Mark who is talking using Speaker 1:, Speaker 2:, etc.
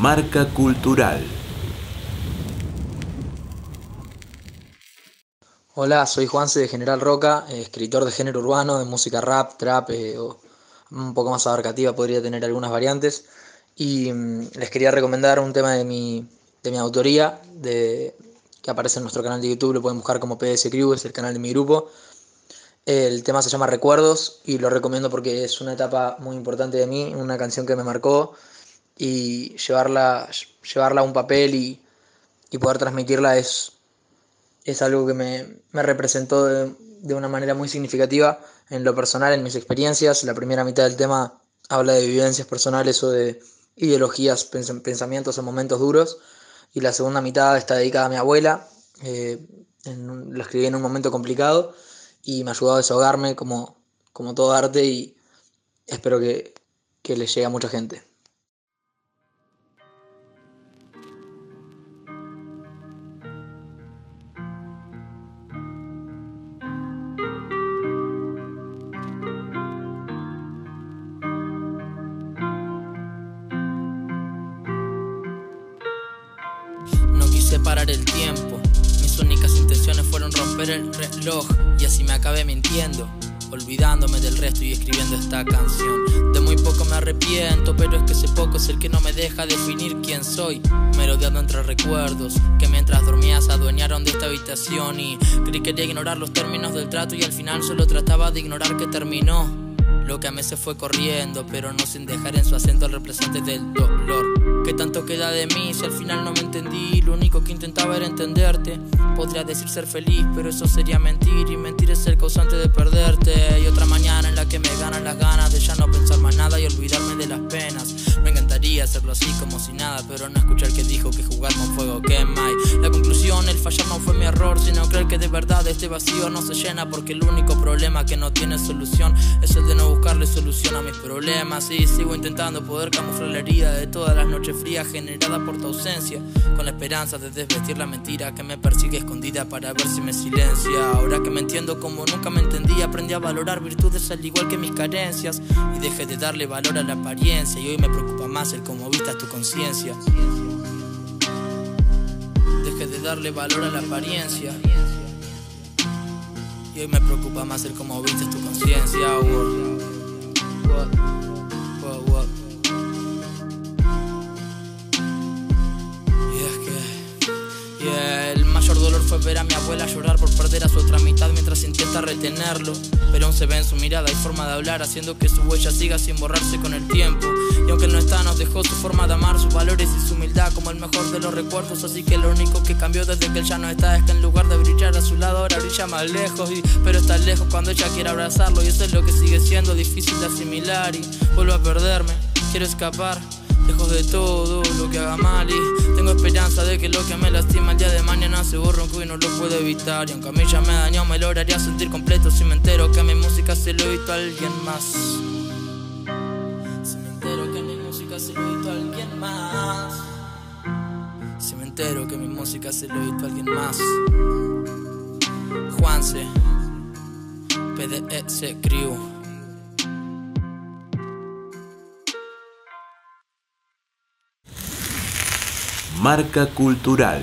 Speaker 1: Marca Cultural.
Speaker 2: Hola, soy Juanse de General Roca, eh, escritor de género urbano, de música rap, trap, eh, o un poco más abarcativa, podría tener algunas variantes. Y mm, les quería recomendar un tema de mi, de mi autoría, de, que aparece en nuestro canal de YouTube, lo pueden buscar como PS Crew, es el canal de mi grupo. El tema se llama Recuerdos y lo recomiendo porque es una etapa muy importante de mí, una canción que me marcó y llevarla, llevarla a un papel y, y poder transmitirla es, es algo que me, me representó de, de, una manera muy significativa en lo personal, en mis experiencias. La primera mitad del tema habla de vivencias personales o de ideologías, pensamientos en momentos duros y la segunda mitad está dedicada a mi abuela. Eh, lo escribí en un momento complicado y me ayudó a desahogarme como, como todo arte y espero que, que le llegue a mucha gente.
Speaker 3: Quise parar el tiempo, mis únicas intenciones fueron romper el reloj y así me acabé mintiendo, olvidándome del resto y escribiendo esta canción. De muy poco me arrepiento, pero es que ese poco es el que no me deja definir quién soy, merodeando entre recuerdos que mientras dormía se adueñaron de esta habitación y creí que quería ignorar los términos del trato y al final solo trataba de ignorar que terminó. Lo que a mí se fue corriendo, pero no sin dejar en su acento el representante del dolor. ¿Qué tanto queda de mí si al final no me entendí? Lo único que intentaba era entenderte. Podría decir ser feliz, pero eso sería mentir. Y mentir es el causante de perderte. Y otra mañana en la que me ganan las ganas de ya no pensar más nada y olvidarme de las penas. Me encantaría hacerlo así como si nada, pero no escuchar que dijo que jugar con fuego quema. Y la conclusión, el fallar no fue que de verdad este vacío no se llena. Porque el único problema que no tiene solución es el de no buscarle solución a mis problemas. Y sigo intentando poder camuflar la herida de todas las noches fría generada por tu ausencia, con la esperanza de desvestir la mentira que me persigue escondida para ver si me silencia. Ahora que me entiendo como nunca me entendí, aprendí a valorar virtudes al igual que mis carencias y dejé de darle valor a la apariencia y hoy me preocupa más el cómo vistas tu conciencia. Dejé de darle valor a la apariencia. Y hoy me preocupa más el cómo vistes tu conciencia. Fue ver a mi abuela llorar por perder a su otra mitad mientras intenta retenerlo. Pero aún se ve en su mirada y forma de hablar, haciendo que su huella siga sin borrarse con el tiempo. Y aunque no está, nos dejó su forma de amar, sus valores y su humildad como el mejor de los recuerdos. Así que lo único que cambió desde que él ya no está es que en lugar de brillar a su lado, ahora brilla más lejos. Y, pero está lejos cuando ella quiere abrazarlo, y eso es lo que sigue siendo difícil de asimilar. Y vuelvo a perderme, quiero escapar. Lejos de todo lo que haga mal y tengo esperanza de que lo que me lastima el día de se borra y no lo puedo evitar. Y aunque a mí ya me dañó, me lograría sentir completo si me entero que mi música se lo visto a alguien más. Si me entero que mi música se lo visto a alguien más. Si me entero que mi música se lo visto a alguien más. Juanse, PDS Crew.
Speaker 1: Marca Cultural,